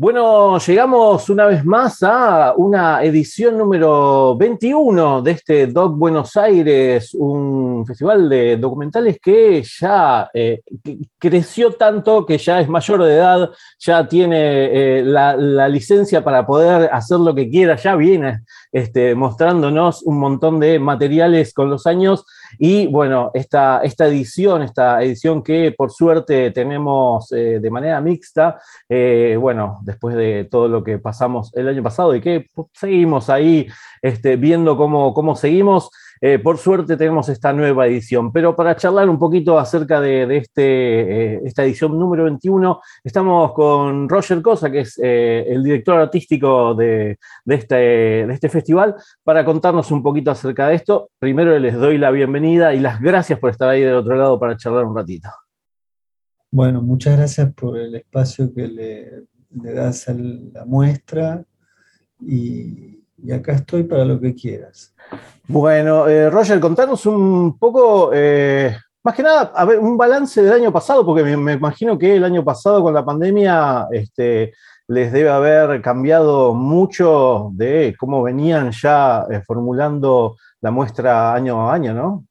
Bueno, llegamos una vez más a una edición número 21 de este Doc Buenos Aires, un festival de documentales que ya eh, creció tanto que ya es mayor de edad, ya tiene eh, la, licencia para poder hacer lo que quiera, ya viene este, mostrándonos un montón de materiales con los años y bueno, esta, esta edición, esta edición que por suerte tenemos eh, de manera mixta, eh, bueno, después de todo lo que pasamos el año pasado y que seguimos ahí este, viendo cómo, cómo seguimos. Eh, por suerte tenemos esta nueva edición, pero para charlar un poquito acerca de, este, eh, esta edición número 21, estamos con Roger Cosa, que es eh, el director artístico de, este, de este festival, para contarnos un poquito acerca de esto. Primero les doy la bienvenida y las gracias por estar ahí del otro lado para charlar un ratito. Bueno, muchas gracias por el espacio que le, das a la muestra y acá estoy para lo que quieras. Bueno, eh, Roger, contanos un poco, eh, más que nada, a ver, un balance del año pasado, porque me, imagino que el año pasado con la pandemia este, les debe haber cambiado mucho de cómo venían ya eh, formulando la muestra año a año, ¿no?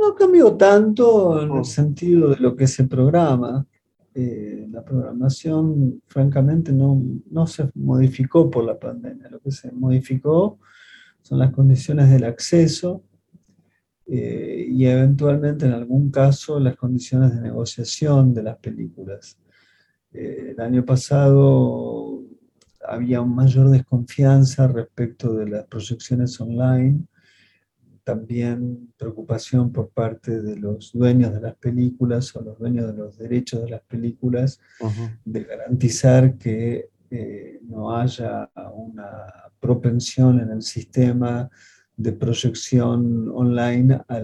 No cambió tanto en el mm. sentido de lo que se programa. La programación, francamente, no, no, se modificó por la pandemia. Lo que se modificó son las condiciones del acceso eh, y eventualmente en algún caso las condiciones de negociación de las películas. Eh, el año pasado había mayor desconfianza respecto de las proyecciones online, también preocupación por parte de los dueños de las películas o los dueños de los derechos de las películas de garantizar que eh, no haya una propensión en el sistema de proyección online a,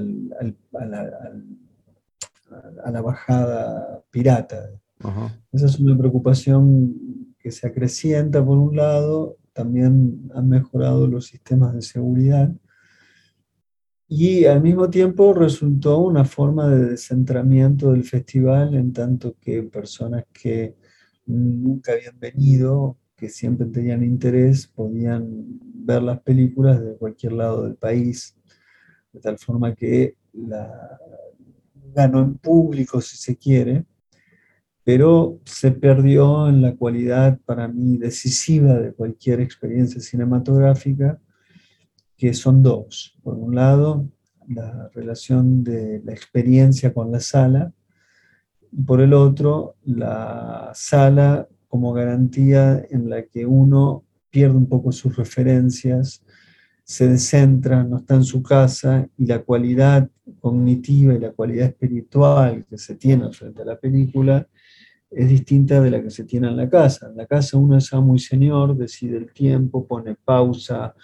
la, bajada pirata. Esa es una preocupación que se acrecienta por un lado, también han mejorado los sistemas de seguridad y al mismo tiempo resultó una forma de descentramiento del festival en tanto que personas que nunca habían venido, que siempre tenían interés, podían ver las películas de cualquier lado del país, de tal forma que la, ganó en público, si se quiere, pero se perdió en la cualidad para mí decisiva de cualquier experiencia cinematográfica, que son dos. Por un lado, la relación de la experiencia con la sala, y por el otro, la sala como garantía en la que uno pierde un poco sus referencias, se descentra, no está en su casa y la cualidad cognitiva y la cualidad espiritual que se tiene frente a la película es distinta de la que se tiene en la casa. En la casa uno es muy señor, decide el tiempo, pone pausa,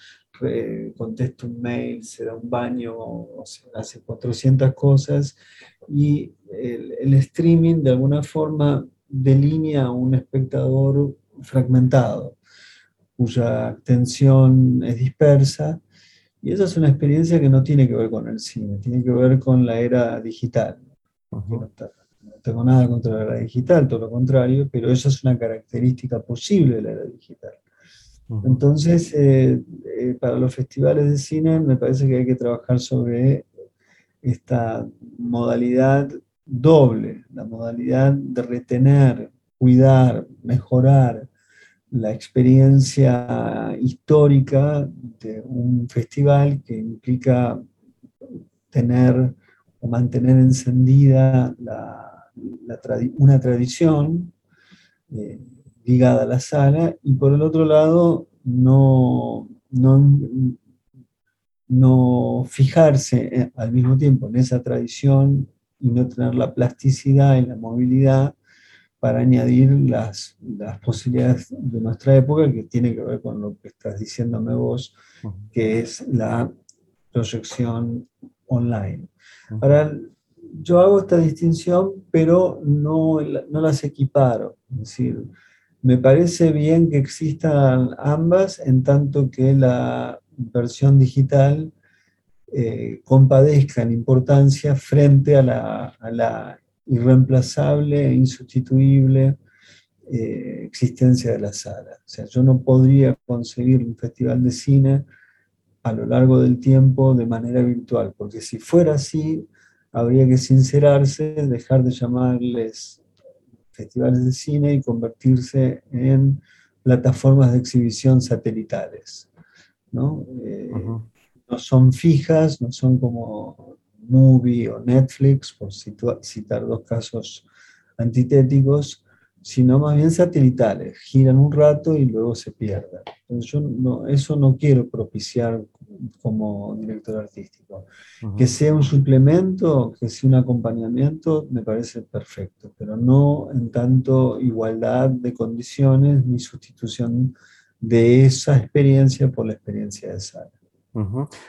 contesta un mail, se da un baño, hace 400 cosas y el, streaming de alguna forma delinea a un espectador fragmentado, cuya atención es dispersa. Y esa es una experiencia que no tiene que ver con el cine, tiene que ver con la era digital. no, tengo nada contra la era digital, todo lo contrario, pero esa es una característica posible de la era digital. Entonces, eh, eh, para los festivales de cine me parece que hay que trabajar sobre esta modalidad doble, la modalidad de retener, cuidar, mejorar la experiencia histórica de un festival que implica tener o mantener encendida una tradición eh, ligada a la sala y por el otro lado no, no, no fijarse eh, al mismo tiempo en esa tradición y no tener la plasticidad y la movilidad para añadir las, las, posibilidades de nuestra época, que tiene que ver con lo que estás diciéndome vos, que es la proyección online. Ahora, yo hago esta distinción, pero no, no las equiparo. Es decir, me parece bien que existan ambas, en tanto que la versión digital eh, compadezca en importancia frente a la, irreemplazable e insustituible eh, existencia de la sala. O sea, yo no podría conseguir un festival de cine a lo largo del tiempo de manera virtual, porque si fuera así, habría que sincerarse, dejar de llamarles festivales de cine y convertirse en plataformas de exhibición satelitales. ¿no? Eh, no son fijas, no son como Movie o Netflix, por citar dos casos antitéticos, sino más bien satelitales, giran un rato y luego se pierden. Entonces yo no, eso no quiero propiciar como director artístico. Que sea un suplemento, que sea un acompañamiento, me parece perfecto, pero no en tanto igualdad de condiciones ni sustitución de esa experiencia por la experiencia de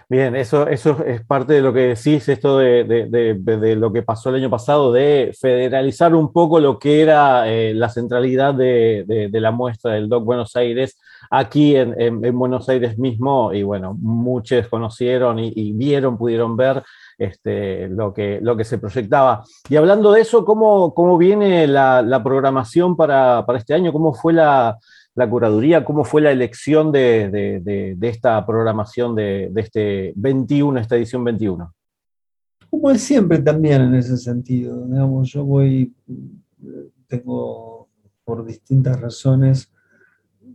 Bien, eso, eso es parte de lo que decís, esto de, lo que pasó el año pasado, de federalizar un poco lo que era eh, la centralidad de, la muestra del DOC Buenos Aires aquí en, Buenos Aires mismo, y bueno, muchos conocieron y, vieron, pudieron ver este, lo, que, lo que se proyectaba. Y hablando de eso, ¿cómo, cómo viene la, programación para, para este año? ¿Cómo fue la la curaduría, cómo fue la elección de, esta programación de, este 21, esta edición 21. Como es siempre también en ese sentido, digamos, yo voy, tengo por distintas razones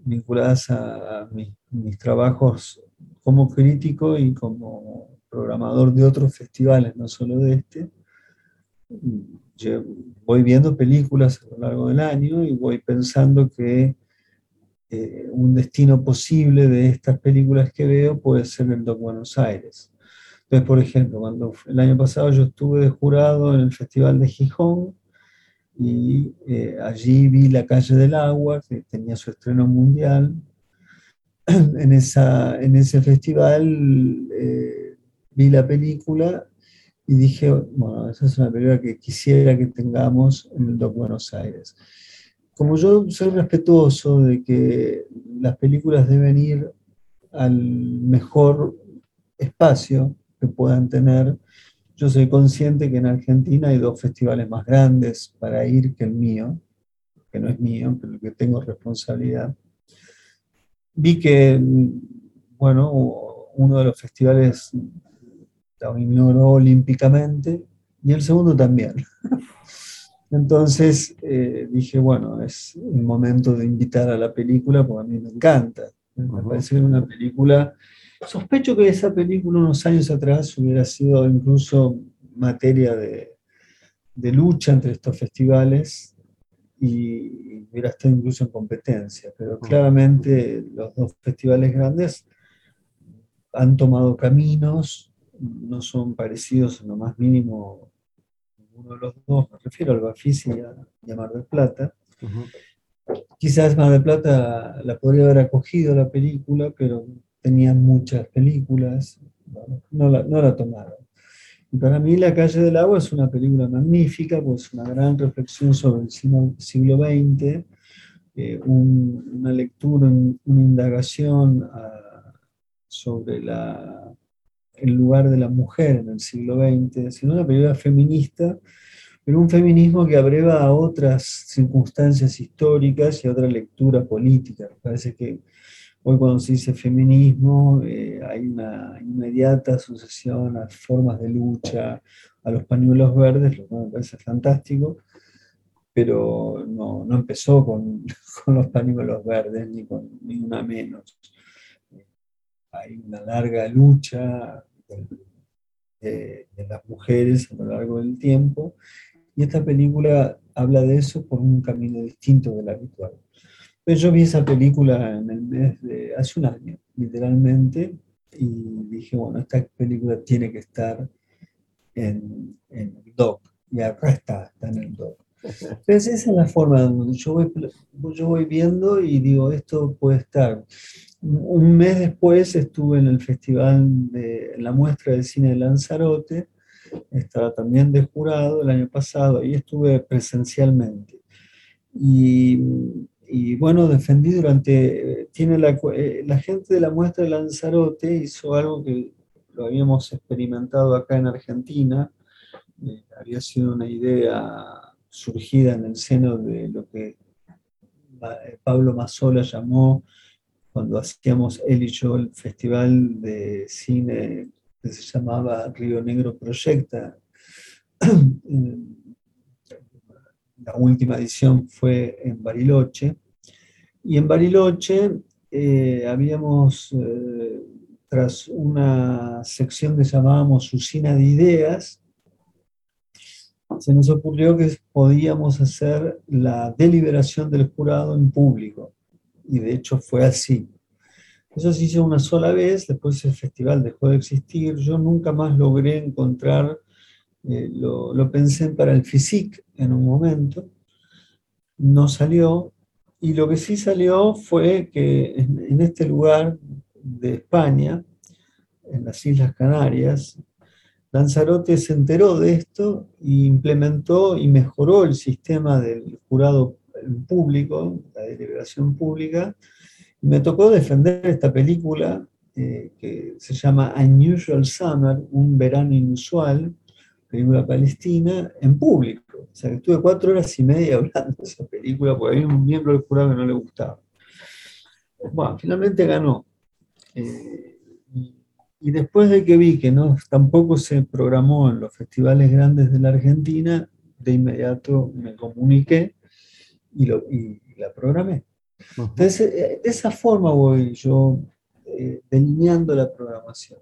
vinculadas a, mis, trabajos como crítico y como programador de otros festivales, no solo de este. voy viendo películas a lo largo del año y voy pensando que eh, un destino posible de estas películas que veo puede ser el Doc Buenos Aires. Entonces, por ejemplo, cuando el año pasado yo estuve de jurado en el Festival de Gijón y eh, allí vi La calle del agua, que tenía su estreno mundial. En, esa, en ese festival eh, vi la película y dije, bueno, esa es una película que quisiera que tengamos en el Doc Buenos Aires como yo soy respetuoso de que las películas deben ir al mejor espacio que puedan tener, yo soy consciente que en Argentina hay dos festivales más grandes para ir que el mío, que no es mío, pero que tengo responsabilidad. Vi que, bueno, uno de los festivales lo ignoró olímpicamente y el segundo también. Entonces eh, dije, bueno, es un momento de invitar a la película porque a mí me encanta. Me parece que es una película. Sospecho que esa película unos años atrás hubiera sido incluso materia de, lucha entre estos festivales y hubiera estado incluso en competencia. Pero claramente los dos festivales grandes han tomado caminos, no son parecidos en lo más mínimo uno de los dos, me refiero al Bafisi y a, Mar del Plata. Quizás Mar del Plata la podría haber acogido la película, pero tenían muchas películas, no, la, no la tomaron. Y para mí La calle del agua es una película magnífica, pues una gran reflexión sobre el siglo, XX, eh, una lectura, una indagación ah, sobre la el lugar de la mujer en el siglo XX, sino una película feminista, pero un feminismo que abreva a otras circunstancias históricas y a otra lectura política. Parece que hoy cuando se dice feminismo eh, hay una inmediata sucesión a formas de lucha, a los pañuelos verdes, lo cual me parece fantástico, pero no, no empezó con, con, los pañuelos verdes ni con ni una menos. Hay una larga lucha de, las mujeres a lo largo del tiempo. Y esta película habla de eso por un camino distinto del habitual. Pero yo vi esa película en el mes de hace un año, literalmente, y dije, bueno, esta película tiene que estar en, en el doc. Y acá está, está en el doc. Entonces esa es la forma yo voy, yo voy viendo y digo, esto puede estar. Un mes después estuve en el festival, de la muestra de cine de Lanzarote, estaba también de jurado el año pasado, y estuve presencialmente. Y, bueno, defendí durante, tiene la, eh, la gente de la muestra de Lanzarote hizo algo que lo habíamos experimentado acá en Argentina, eh, había sido una idea surgida en el seno de lo que eh, Pablo Mazzola llamó, cuando hacíamos él y yo el festival de cine que se llamaba Río Negro Proyecta. La última edición fue en Bariloche. Y en Bariloche eh, habíamos, eh, tras una sección que llamábamos Usina de Ideas, se nos ocurrió que podíamos hacer la deliberación del jurado en público. Y de hecho fue así. Eso se hizo una sola vez, después el festival dejó de existir. Yo nunca más logré encontrar, eh, lo, lo, pensé para el FISIC en un momento, no salió. Y lo que sí salió fue que en, en este lugar de España, en las Islas Canarias, Lanzarote se enteró de esto e implementó y mejoró el sistema del jurado público, la deliberación pública. Y me tocó defender esta película eh, que se llama Unusual Summer, un verano inusual, película palestina, en público. O sea, que estuve cuatro horas y media hablando de esa película porque había un miembro del jurado que no le gustaba. Bueno, finalmente ganó. Eh, y después de que vi que no, tampoco se programó en los festivales grandes de la Argentina, de inmediato me comuniqué y, lo, y la programé. Entonces, eh, de esa forma voy yo eh, delineando la programación.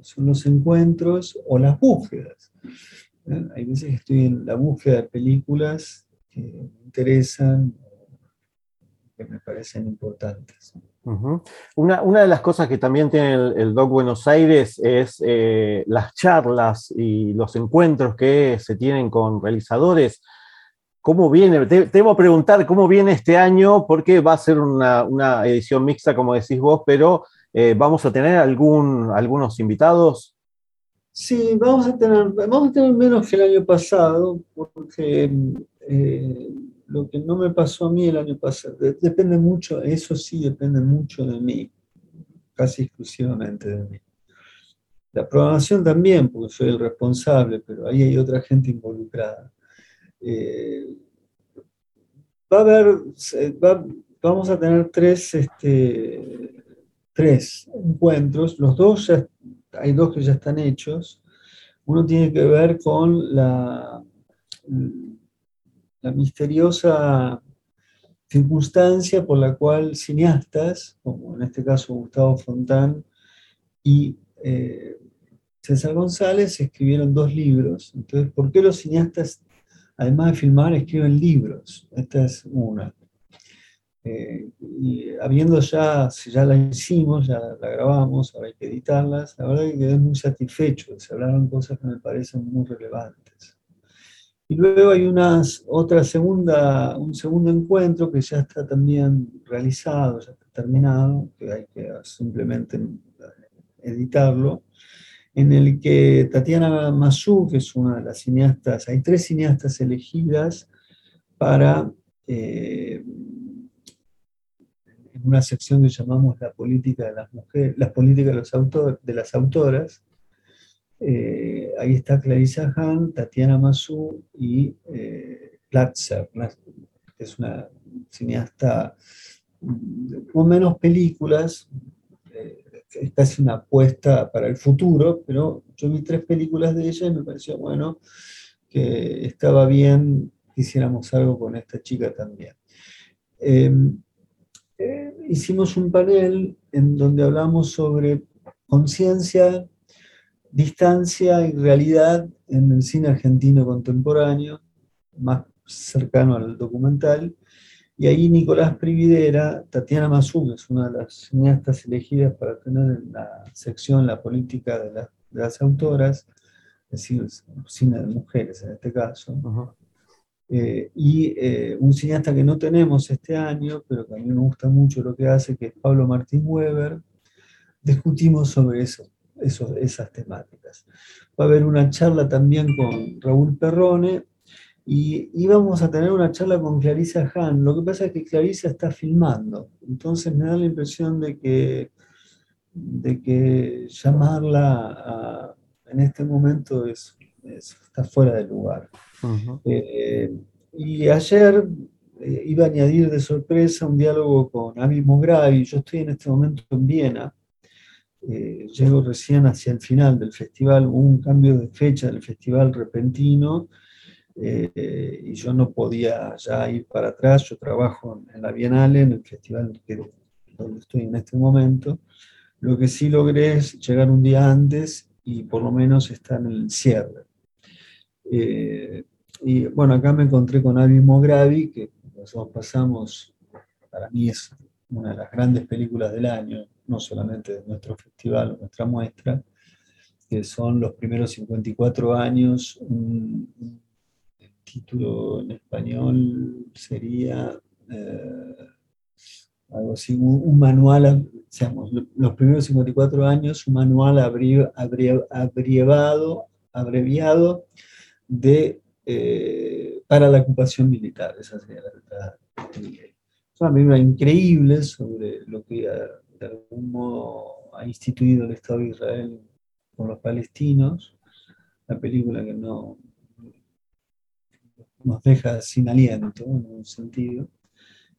Son los encuentros o las búsquedas. Hay veces que estoy en la búsqueda de películas que me interesan, que me parecen importantes una, de las cosas que también tiene el, Doc Buenos Aires es eh, las charlas y los encuentros que se tienen con realizadores. ¿Cómo viene? Te, debo preguntar cómo viene este año, porque va a ser una, edición mixta, como decís vos, pero eh, ¿vamos a tener algún, algunos invitados? Sí, vamos a, tener, vamos a tener menos que el año pasado, porque eh, lo que no me pasó a mí el año pasado, depende mucho, eso sí depende mucho de mí, casi exclusivamente de mí. La programación también, porque soy el responsable, pero ahí hay otra gente involucrada. Eh, va a haber, vamos a tener tres, este, tres encuentros, los dos ya, hay dos que ya están hechos. Uno tiene que ver con la misteriosa circunstancia por la cual cineastas, como en este caso Gustavo Fontán y eh, César González, escribieron dos libros. Entonces, ¿por qué los cineastas, además de filmar, escriben libros? Esta es una. Eh, y habiendo ya, si ya la hicimos, ya la grabamos, ahora hay que editarlas, la verdad que quedé muy satisfecho, se hablaron cosas que me parecen muy relevantes. Y luego hay unas, otra segunda, un segundo encuentro que ya está también realizado, ya está terminado, que hay que simplemente editarlo, en el que Tatiana Masú, que es una de las cineastas, hay tres cineastas elegidas para eh, una sección que llamamos la política de las mujeres, las políticas de, las autoras, eh, ahí está Clarissa Hahn, Tatiana Masu y eh, Platzer, que es una cineasta con menos películas, es casi una apuesta para el futuro, pero yo vi tres películas de ella y me pareció bueno que estaba bien que hiciéramos algo con esta chica también. Em, eh, hicimos un panel en donde hablamos sobre conciencia, distancia y realidad en el cine argentino contemporáneo, más cercano al documental. Y ahí Nicolás Prividera, Tatiana Mazú, es una de las cineastas elegidas para tener en la sección la política de, las autoras, es decir, cine de mujeres en este caso. Eh, y eh, un cineasta que no tenemos este año, pero que a mí me gusta mucho lo que hace, que es Pablo Martín Weber, discutimos sobre eso, esas temáticas. Va a haber una charla también con Raúl Perrone y íbamos a tener una charla con Clarisa Hahn. Lo que pasa es que Clarisa está filmando, entonces me da la impresión de que, de que llamarla en este momento es, está fuera de lugar. Eh, y ayer eh, iba a añadir de sorpresa un diálogo con Ami Mogravi. Yo estoy en este momento en Viena. Eh, llego recién hacia el final del festival. Hubo un cambio de fecha del festival repentino y yo no podía ya ir para atrás. Yo trabajo en la Bienale, en el festival que, donde estoy en este momento. Lo que sí logré es llegar un día antes y por lo menos estar en el cierre. Eh, y bueno, acá me encontré con Avi Mogravi, que nosotros pasamos, para mí es una de las grandes películas del año, no solamente de nuestro festival, nuestra muestra, que son los primeros 54 años. el título en español sería eh, algo así, un, manual, digamos, los primeros 54 años, un manual abreviado, abreviado de, eh, para la ocupación militar. Esa sería la, Es una película increíble sobre lo que de algún modo ha instituido el Estado de Israel con los palestinos. Una película que no nos deja sin aliento en un sentido.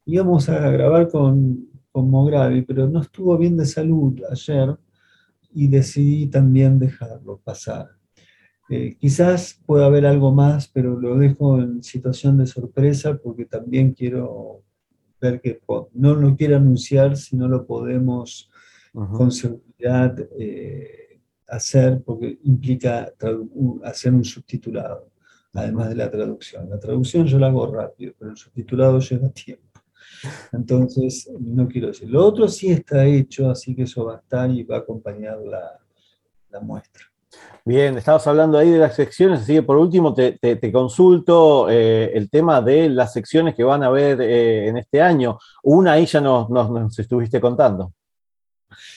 Íbamos a grabar con, con Mogravi, pero no estuvo bien de salud ayer y decidí también dejarlo pasar. Eh, quizás pueda haber algo más, pero lo dejo en situación de sorpresa porque también quiero ver que no lo quiero anunciar si no lo podemos con seguridad eh, hacer porque implica hacer un subtitulado, además de la traducción. La traducción yo la hago rápido, pero el subtitulado lleva tiempo. Entonces, no quiero decir. Lo otro sí está hecho, así que eso va a estar y va a acompañar la, la muestra. Bien, estabas hablando ahí de las secciones, así que por último te, consulto eh, el tema de las secciones que van a haber eh, en este año. Una ahí ya nos, nos, estuviste contando.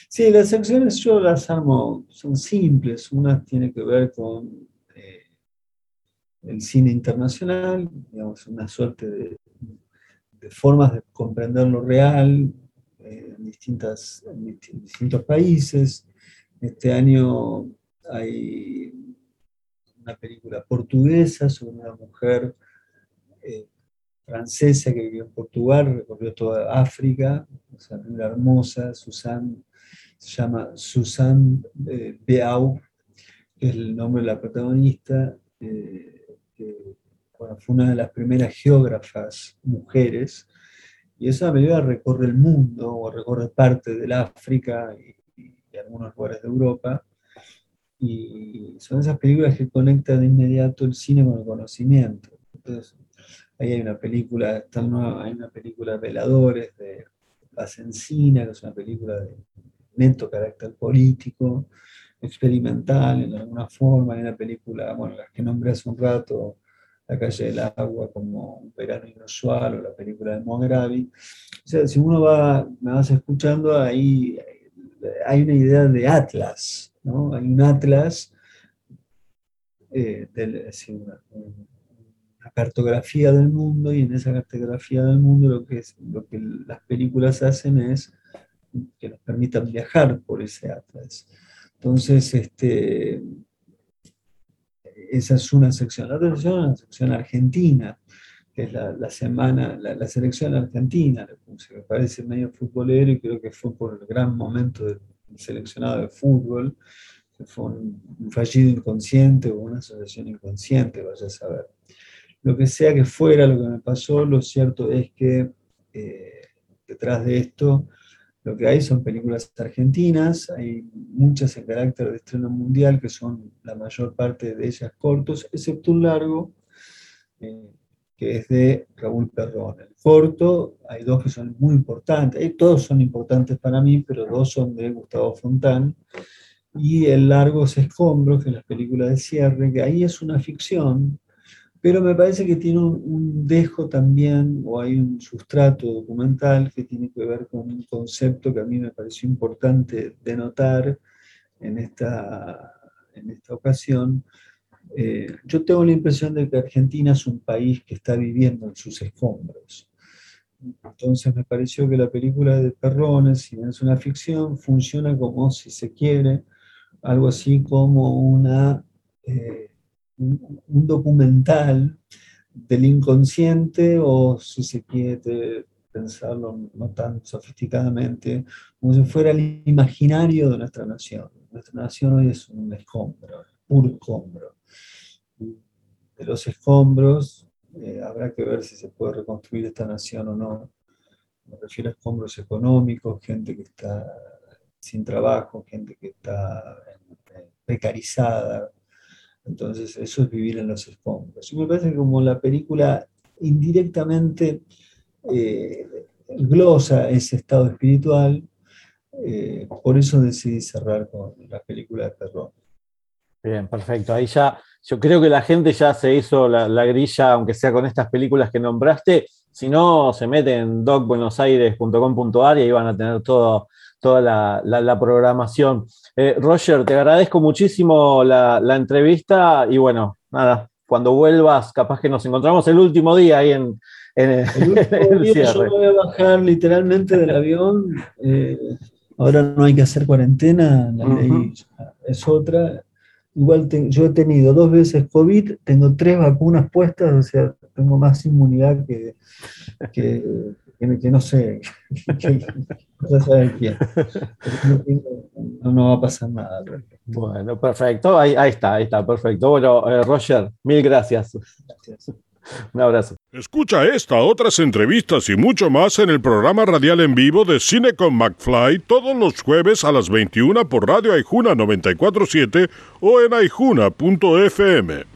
Sí, las secciones yo las armo, son simples. Una tiene que ver con el cine internacional, digamos, una suerte de, formas de comprender lo real en, distintas, distintos países. Este año hay una película portuguesa sobre una mujer eh, francesa que vivió en Portugal, recorrió toda África, una hermosa, Susan, se llama Susan eh, Beau, que es el nombre de la protagonista, eh, que fue una de las primeras geógrafas mujeres, y esa película recorre el mundo, o recorre parte del África y algunos lugares de Europa, y son esas películas que conectan de inmediato el cine con el conocimiento. Entonces, ahí hay una película, hay una película Veladores de Encina, que es una película de neto carácter político, experimental en alguna forma, hay una película, bueno, las que nombré hace un rato, La calle del agua como un verano inusual o la película de Mogravi. O sea, si uno va, me vas escuchando, ahí hay una idea de Atlas, hay un atlas, eh, una, cartografía del mundo y en esa cartografía del mundo lo que, es, lo que las películas hacen es que nos permitan viajar por ese atlas. Entonces, este, esa es una sección. La otra sección es la sección argentina, que es la, semana, la, selección argentina, me parece medio futbolero y creo que fue por el gran momento del seleccionado de fútbol, que fue un, fallido inconsciente o una asociación inconsciente, vaya a saber. Lo que sea que fuera lo que me pasó, lo cierto es que eh, detrás de esto lo que hay son películas argentinas, hay muchas en carácter de estreno mundial, que son la mayor parte de ellas cortos, excepto un largo, eh, que es de Raúl Perrón. El corto, hay dos que son muy importantes, todos son importantes para mí, pero dos son de Gustavo Fontán, y el largo es Escombros, que es la película de cierre, que ahí es una ficción, pero me parece que tiene un, dejo también, o hay un sustrato documental que tiene que ver con un concepto que a mí me pareció importante denotar en esta, en esta ocasión. Eh, yo tengo la impresión de que Argentina es un país que está viviendo en sus escombros. Entonces me pareció que la película de Perrones, si es una ficción, funciona como, si se quiere, algo así como una... Eh, un, documental del inconsciente o si se quiere pensarlo no tan sofisticadamente, como si fuera el imaginario de nuestra nación. Nuestra nación hoy es un escombro, puro escombro. De los escombros eh, habrá que ver si se puede reconstruir esta nación o no. Me refiero a escombros económicos, gente que está sin trabajo, gente que está precarizada, entonces, eso es vivir en los escombros. Y me parece que como la película indirectamente eh, glosa ese estado espiritual, eh, por eso decidí cerrar con la película de Perrón. Bien, perfecto. Ahí ya, yo creo que la gente ya se hizo la, grilla, aunque sea con estas películas que nombraste. Si no, se mete en docbuenosaires.com.ar y ahí van a tener todo, toda la programación. Eh, Roger, te agradezco muchísimo la, entrevista y bueno, nada, cuando vuelvas, capaz que nos encontramos el último día ahí en, el, último día Yo me voy a bajar literalmente del avión. Eh, ahora no hay que hacer cuarentena, la ley es otra. Igual yo he tenido dos veces COVID, tengo tres vacunas puestas, o sea, tengo más inmunidad que, que, no sé, que, ya saben quién. No, va a pasar nada. Bueno, perfecto, ahí, está, ahí está, perfecto. Bueno, eh, Roger, mil gracias. Gracias. Un abrazo. Escucha esta, otras entrevistas y mucho más en el programa radial en vivo de Cine con McFly todos los jueves a las 21 por Radio Aijuna 947 o en aijuna.fm.